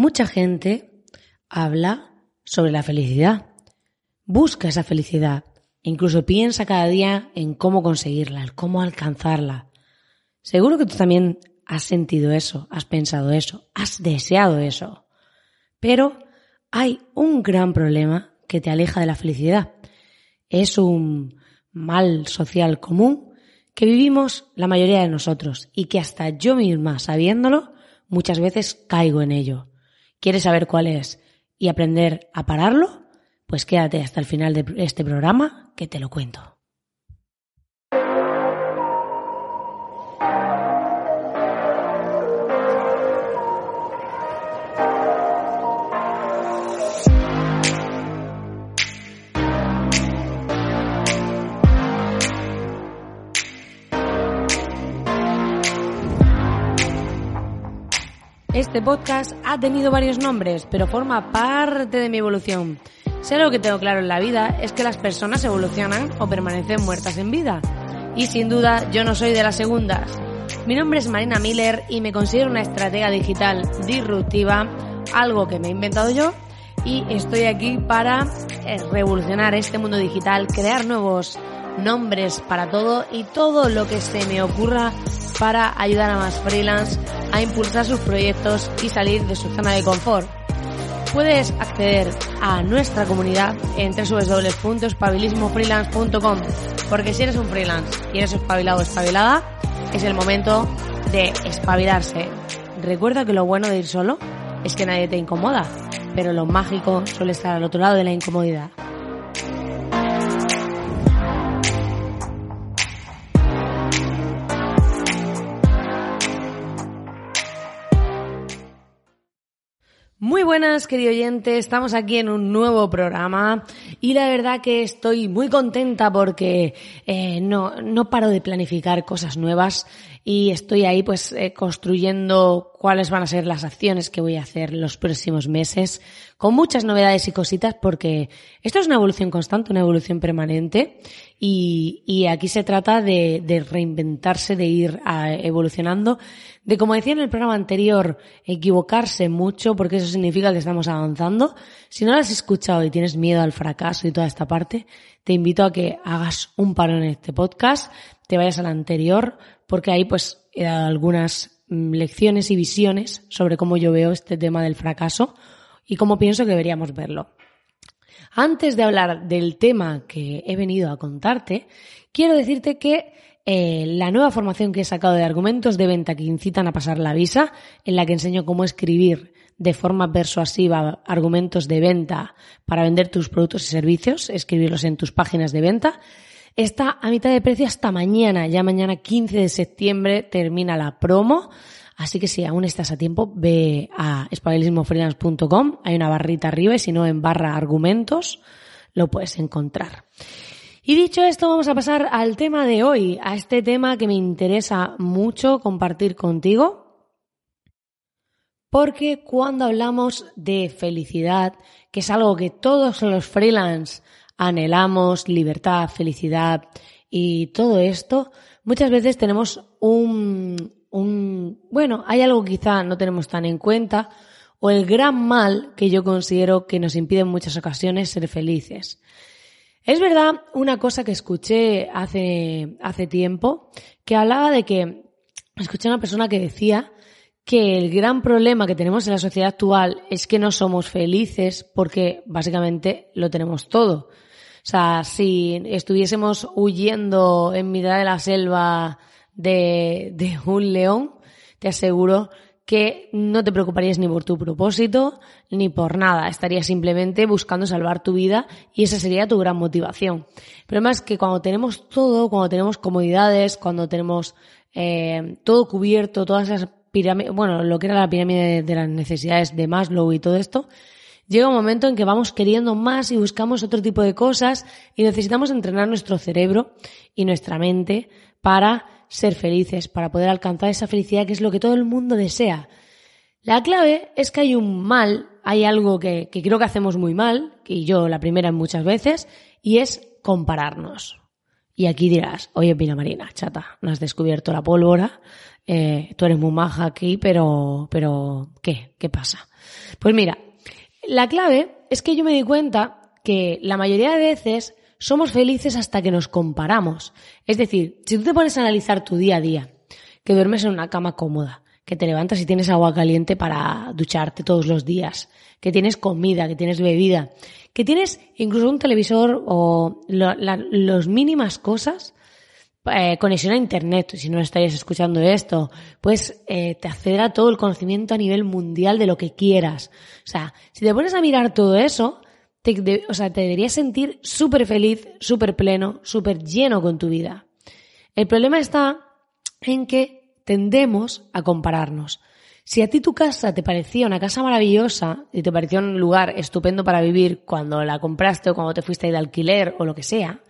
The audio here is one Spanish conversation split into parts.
Mucha gente habla sobre la felicidad, busca esa felicidad, incluso piensa cada día en cómo conseguirla, en cómo alcanzarla. Seguro que tú también has sentido eso, has pensado eso, has deseado eso. Pero hay un gran problema que te aleja de la felicidad. Es un mal social común que vivimos la mayoría de nosotros y que hasta yo misma, sabiéndolo, muchas veces caigo en ello. ¿Quieres saber cuál es y aprender a pararlo? Pues quédate hasta el final de este programa que te lo cuento. Este podcast ha tenido varios nombres, pero forma parte de mi evolución. Sé lo que tengo claro en la vida es que las personas evolucionan o permanecen muertas en vida. Y sin duda yo no soy de las segundas. Mi nombre es Marina Miller y me considero una estratega digital disruptiva, algo que me he inventado yo, y estoy aquí para eh, revolucionar este mundo digital, crear nuevos nombres para todo y todo lo que se me ocurra para ayudar a más freelance a impulsar sus proyectos y salir de su zona de confort. Puedes acceder a nuestra comunidad en www.espabilismofreelance.com porque si eres un freelance y eres espabilado o espabilada, es el momento de espabilarse. Recuerda que lo bueno de ir solo es que nadie te incomoda, pero lo mágico suele estar al otro lado de la incomodidad. Muy buenas, querido oyente. Estamos aquí en un nuevo programa y la verdad que estoy muy contenta porque eh, no, no paro de planificar cosas nuevas y estoy ahí pues eh, construyendo cuáles van a ser las acciones que voy a hacer los próximos meses con muchas novedades y cositas porque esto es una evolución constante, una evolución permanente y, y aquí se trata de, de reinventarse, de ir a, evolucionando, de como decía en el programa anterior, equivocarse mucho porque eso significa que estamos avanzando. Si no lo has escuchado y tienes miedo al fracaso y toda esta parte, te invito a que hagas un paro en este podcast, te vayas al anterior, porque ahí pues he dado algunas mm, lecciones y visiones sobre cómo yo veo este tema del fracaso y cómo pienso que deberíamos verlo. Antes de hablar del tema que he venido a contarte, quiero decirte que eh, la nueva formación que he sacado de argumentos de venta que incitan a pasar la visa, en la que enseño cómo escribir de forma persuasiva argumentos de venta para vender tus productos y servicios, escribirlos en tus páginas de venta, está a mitad de precio hasta mañana. Ya mañana 15 de septiembre termina la promo. Así que si aún estás a tiempo, ve a espabilismofreelance.com. Hay una barrita arriba y si no, en barra argumentos lo puedes encontrar. Y dicho esto, vamos a pasar al tema de hoy, a este tema que me interesa mucho compartir contigo. Porque cuando hablamos de felicidad, que es algo que todos los freelance anhelamos, libertad, felicidad y todo esto, muchas veces tenemos un, un, bueno, hay algo quizá no tenemos tan en cuenta, o el gran mal que yo considero que nos impide en muchas ocasiones ser felices. Es verdad una cosa que escuché hace, hace tiempo, que hablaba de que, escuché a una persona que decía que el gran problema que tenemos en la sociedad actual es que no somos felices porque básicamente lo tenemos todo. O sea, si estuviésemos huyendo en mitad de la selva de, de un león, te aseguro que no te preocuparías ni por tu propósito ni por nada. Estarías simplemente buscando salvar tu vida y esa sería tu gran motivación. El problema es que cuando tenemos todo, cuando tenemos comodidades, cuando tenemos eh, todo cubierto, todas esas pirámides, bueno, lo que era la pirámide de las necesidades de Maslow y todo esto, llega un momento en que vamos queriendo más y buscamos otro tipo de cosas y necesitamos entrenar nuestro cerebro y nuestra mente para ser felices, para poder alcanzar esa felicidad que es lo que todo el mundo desea. La clave es que hay un mal, hay algo que, creo que hacemos muy mal, y yo la primera muchas veces, y es compararnos. Y aquí dirás, oye Pina Marina, chata, no has descubierto la pólvora, eh, tú eres muy maja aquí, pero, pero, ¿qué? ¿Qué pasa? Pues mira, la clave es que yo me di cuenta que la mayoría de veces somos felices hasta que nos comparamos. Es decir, si tú te pones a analizar tu día a día, que duermes en una cama cómoda, que te levantas y tienes agua caliente para ducharte todos los días, que tienes comida, que tienes bebida, que tienes incluso un televisor o las mínimas cosas, eh, conexión a internet, si no estarías escuchando esto, pues eh, te acceder a todo el conocimiento a nivel mundial de lo que quieras. O sea, si te pones a mirar todo eso, te, o sea, te deberías sentir súper feliz, súper pleno, súper lleno con tu vida. El problema está en que tendemos a compararnos. Si a ti tu casa te parecía una casa maravillosa y te parecía un lugar estupendo para vivir cuando la compraste o cuando te fuiste de alquiler o lo que sea,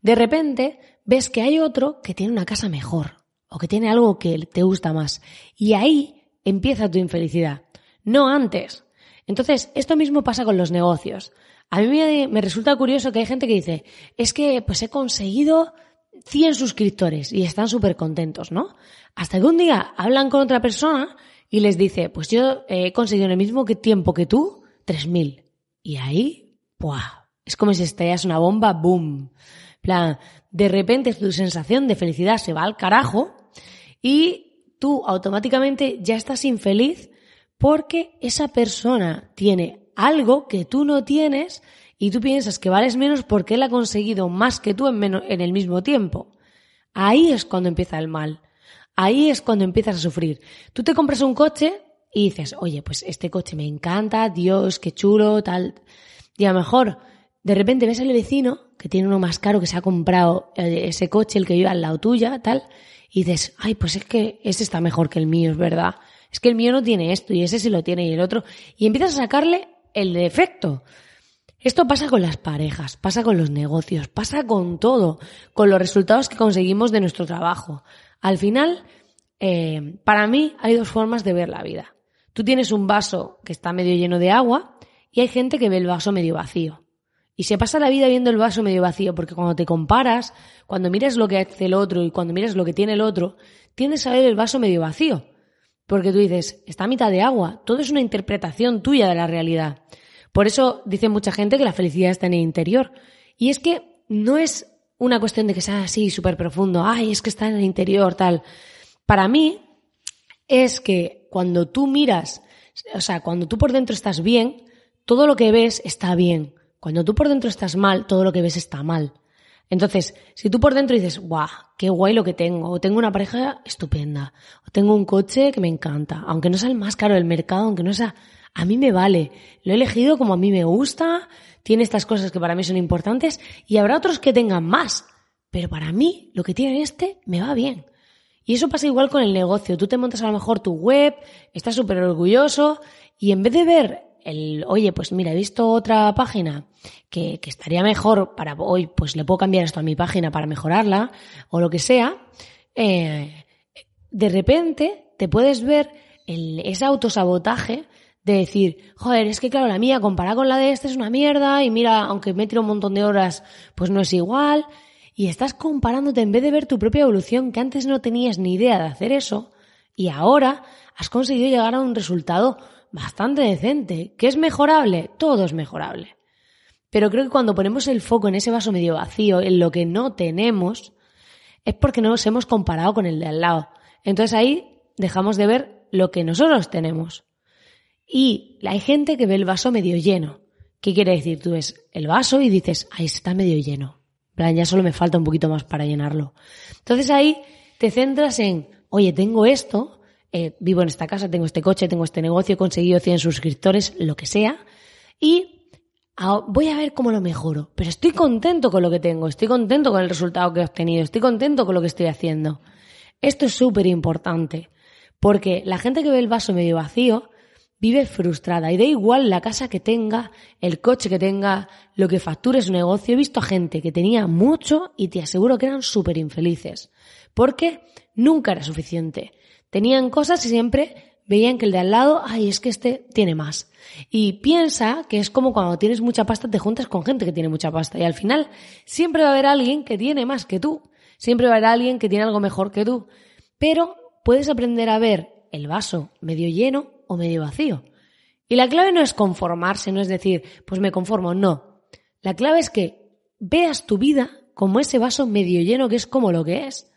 de repente ves que hay otro que tiene una casa mejor o que tiene algo que te gusta más. Y ahí empieza tu infelicidad, no antes. Entonces, esto mismo pasa con los negocios. A mí me, resulta curioso que hay gente que dice, es que pues he conseguido 100 suscriptores y están súper contentos, ¿no? Hasta que un día hablan con otra persona y les dice, pues yo he conseguido en el mismo tiempo que tú, 3.000. Y ahí, ¡buah! Es como si estallas una bomba, ¡boom! plan, de repente tu sensación de felicidad se va al carajo y tú automáticamente ya estás infeliz porque esa persona tiene algo que tú no tienes y tú piensas que vales menos porque él ha conseguido más que tú en, menos, en el mismo tiempo. Ahí es cuando empieza el mal. Ahí es cuando empiezas a sufrir. Tú te compras un coche y dices, oye, pues este coche me encanta, Dios, qué chulo, tal. Y a lo mejor, de repente ves al vecino que tiene uno más caro que se ha comprado eh, ese coche, el que vive al lado tuya, tal, y dices, ay, pues es que ese está mejor que el mío, es verdad es que el mío no tiene esto y ese sí lo tiene y el otro. Y empiezas a sacarle el defecto. Esto pasa con las parejas, pasa con los negocios, pasa con todo, con los resultados que conseguimos de nuestro trabajo. Al final, eh, para mí hay dos formas de ver la vida. Tú tienes un vaso que está medio lleno de agua y hay gente que ve el vaso medio vacío. Y se pasa la vida viendo el vaso medio vacío, porque cuando te comparas, cuando miras lo que hace el otro y cuando miras lo que tiene el otro, tienes a ver el vaso medio vacío. Porque tú dices, está a mitad de agua, todo es una interpretación tuya de la realidad. Por eso dice mucha gente que la felicidad está en el interior. Y es que no es una cuestión de que sea así súper profundo, ay, es que está en el interior, tal. Para mí es que cuando tú miras, o sea, cuando tú por dentro estás bien, todo lo que ves está bien. Cuando tú por dentro estás mal, todo lo que ves está mal. Entonces, si tú por dentro dices, guau, qué guay lo que tengo, o tengo una pareja estupenda, o tengo un coche que me encanta, aunque no sea el más caro del mercado, aunque no sea, a mí me vale, lo he elegido como a mí me gusta, tiene estas cosas que para mí son importantes, y habrá otros que tengan más, pero para mí lo que tiene este me va bien. Y eso pasa igual con el negocio. Tú te montas a lo mejor tu web, estás súper orgulloso, y en vez de ver el, oye, pues mira, he visto otra página que, que, estaría mejor para hoy, pues le puedo cambiar esto a mi página para mejorarla o lo que sea, eh, de repente te puedes ver el, ese autosabotaje de decir, joder, es que claro, la mía comparada con la de este es una mierda y mira, aunque me tiro un montón de horas, pues no es igual. Y estás comparándote en vez de ver tu propia evolución, que antes no tenías ni idea de hacer eso, y ahora has conseguido llegar a un resultado bastante decente. ¿Qué es mejorable? Todo es mejorable. Pero creo que cuando ponemos el foco en ese vaso medio vacío, en lo que no tenemos, es porque nos hemos comparado con el de al lado. Entonces ahí dejamos de ver lo que nosotros tenemos. Y hay gente que ve el vaso medio lleno. ¿Qué quiere decir? Tú ves el vaso y dices, ahí está medio lleno. plan, ya solo me falta un poquito más para llenarlo. Entonces ahí te centras en, oye, tengo esto, eh, vivo en esta casa, tengo este coche, tengo este negocio, he conseguido 100 suscriptores, lo que sea, y voy a ver cómo lo mejoro. Pero estoy contento con lo que tengo, estoy contento con el resultado que he obtenido, estoy contento con lo que estoy haciendo. Esto es súper importante, porque la gente que ve el vaso medio vacío vive frustrada y da igual la casa que tenga, el coche que tenga, lo que facture su negocio. He visto a gente que tenía mucho y te aseguro que eran súper infelices, porque nunca era suficiente. Tenían cosas y siempre veían que el de al lado, ay, es que este tiene más. Y piensa que es como cuando tienes mucha pasta, te juntas con gente que tiene mucha pasta. Y al final siempre va a haber alguien que tiene más que tú. Siempre va a haber alguien que tiene algo mejor que tú. Pero puedes aprender a ver el vaso medio lleno o medio vacío. Y la clave no es conformarse, no es decir, pues me conformo, no. La clave es que veas tu vida como ese vaso medio lleno que es como lo que es.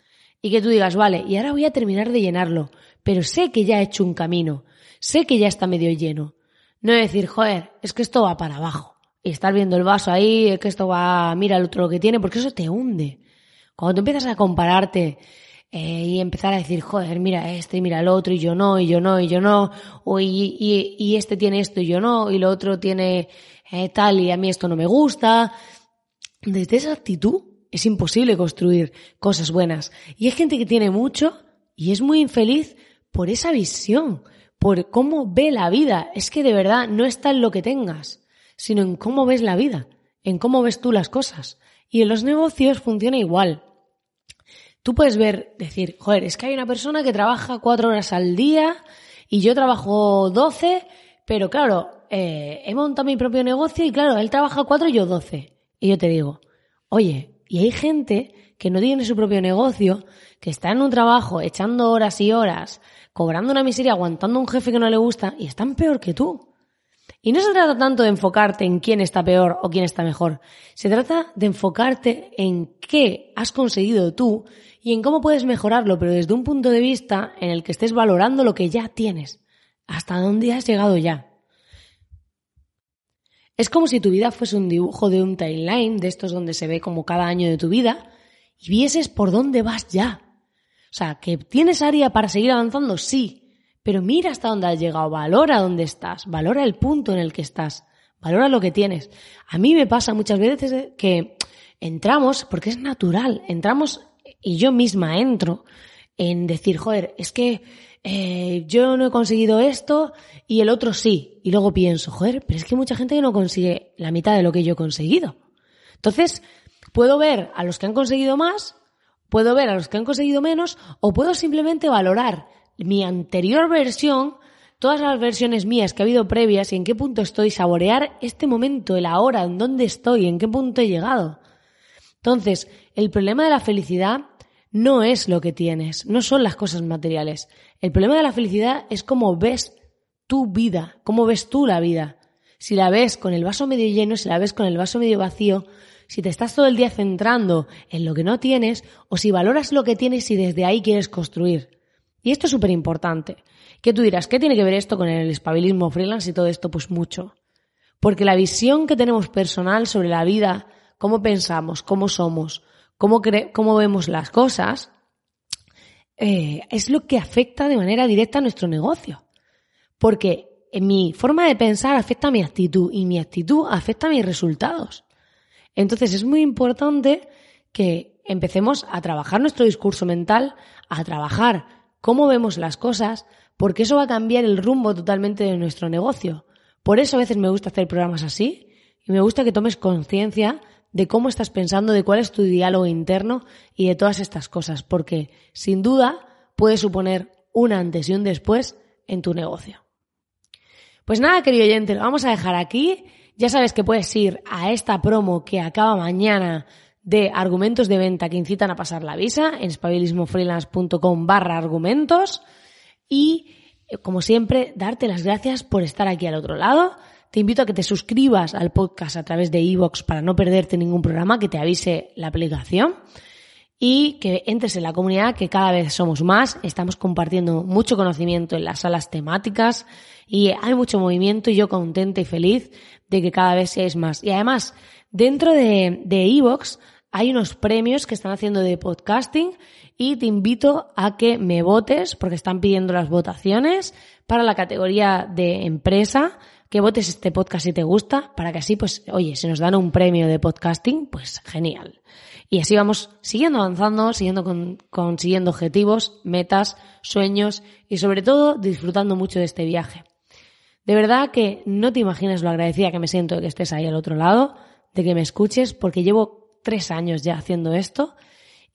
Y que tú digas, vale, y ahora voy a terminar de llenarlo, pero sé que ya he hecho un camino, sé que ya está medio lleno. No decir, joder, es que esto va para abajo. Y estar viendo el vaso ahí, es que esto va, mira el otro lo que tiene, porque eso te hunde. Cuando tú empiezas a compararte eh, y empezar a decir, joder, mira este, mira el otro, y yo no, y yo no, y yo no, o y, y, este tiene esto y yo no, y lo otro tiene eh, tal y a mí esto no me gusta. Desde esa actitud es imposible construir cosas buenas. Y hay gente que tiene mucho y es muy infeliz por esa visión, por cómo ve la vida. Es que de verdad no está en lo que tengas, sino en cómo ves la vida, en cómo ves tú las cosas. Y en los negocios funciona igual. Tú puedes ver, decir, joder, es que hay una persona que trabaja cuatro horas al día y yo trabajo doce, pero claro, eh, he montado mi propio negocio y claro, él trabaja cuatro y yo doce. Y yo te digo, oye, y hay gente que no tiene su propio negocio, que está en un trabajo echando horas y horas, cobrando una miseria, aguantando a un jefe que no le gusta y están peor que tú. Y no se trata tanto de enfocarte en quién está peor o quién está mejor. Se trata de enfocarte en qué has conseguido tú y en cómo puedes mejorarlo, pero desde un punto de vista en el que estés valorando lo que ya tienes, hasta dónde has llegado ya. Es como si tu vida fuese un dibujo de un timeline, de estos donde se ve como cada año de tu vida, y vieses por dónde vas ya. O sea, que tienes área para seguir avanzando, sí, pero mira hasta dónde has llegado, valora dónde estás, valora el punto en el que estás, valora lo que tienes. A mí me pasa muchas veces que entramos, porque es natural, entramos y yo misma entro en decir, joder, es que eh, yo no he conseguido esto y el otro sí. Y luego pienso, joder, pero es que hay mucha gente que no consigue la mitad de lo que yo he conseguido. Entonces, puedo ver a los que han conseguido más, puedo ver a los que han conseguido menos, o puedo simplemente valorar mi anterior versión, todas las versiones mías que ha habido previas y en qué punto estoy, saborear este momento, el ahora, en dónde estoy, en qué punto he llegado. Entonces, el problema de la felicidad no es lo que tienes, no son las cosas materiales. El problema de la felicidad es cómo ves tu vida, cómo ves tú la vida. Si la ves con el vaso medio lleno, si la ves con el vaso medio vacío, si te estás todo el día centrando en lo que no tienes o si valoras lo que tienes y desde ahí quieres construir. Y esto es súper importante. ¿Qué tú dirás? ¿Qué tiene que ver esto con el espabilismo freelance y todo esto? Pues mucho. Porque la visión que tenemos personal sobre la vida, cómo pensamos, cómo somos, cómo, cómo vemos las cosas, eh, es lo que afecta de manera directa a nuestro negocio. Porque mi forma de pensar afecta a mi actitud y mi actitud afecta a mis resultados. Entonces es muy importante que empecemos a trabajar nuestro discurso mental, a trabajar cómo vemos las cosas, porque eso va a cambiar el rumbo totalmente de nuestro negocio. Por eso a veces me gusta hacer programas así y me gusta que tomes conciencia de cómo estás pensando, de cuál es tu diálogo interno y de todas estas cosas, porque sin duda puede suponer un antes y un después en tu negocio. Pues nada, querido oyente, lo vamos a dejar aquí. Ya sabes que puedes ir a esta promo que acaba mañana de argumentos de venta que incitan a pasar la visa en espabilismofreelance.com barra argumentos y, eh, como siempre, darte las gracias por estar aquí al otro lado. Te invito a que te suscribas al podcast a través de iVoox para no perderte ningún programa, que te avise la aplicación y que entres en la comunidad que cada vez somos más, estamos compartiendo mucho conocimiento en las salas temáticas y hay mucho movimiento y yo contenta y feliz de que cada vez seáis más. Y además, dentro de, de iVoox hay unos premios que están haciendo de podcasting y te invito a que me votes porque están pidiendo las votaciones para la categoría de empresa que votes este podcast si te gusta, para que así, pues, oye, si nos dan un premio de podcasting, pues genial. Y así vamos siguiendo avanzando, siguiendo consiguiendo objetivos, metas, sueños y sobre todo disfrutando mucho de este viaje. De verdad que no te imaginas lo agradecida que me siento de que estés ahí al otro lado, de que me escuches, porque llevo tres años ya haciendo esto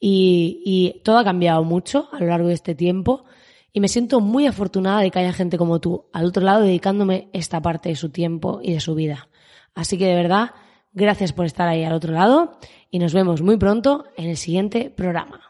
y, y todo ha cambiado mucho a lo largo de este tiempo y me siento muy afortunada de que haya gente como tú al otro lado dedicándome esta parte de su tiempo y de su vida. Así que de verdad, gracias por estar ahí al otro lado y nos vemos muy pronto en el siguiente programa.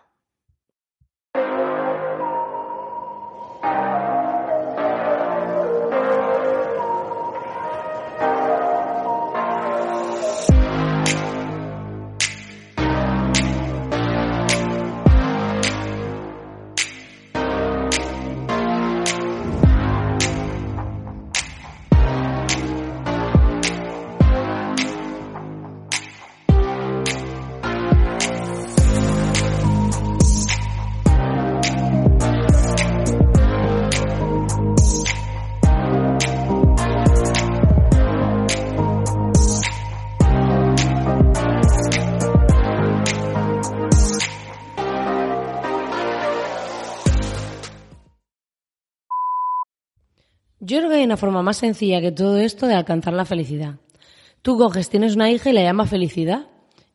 Una forma más sencilla que todo esto de alcanzar la felicidad. Tú coges, tienes una hija y la llamas felicidad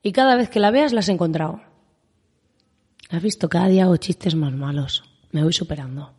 y cada vez que la veas la has encontrado. Has visto, cada día hago chistes más malos. Me voy superando.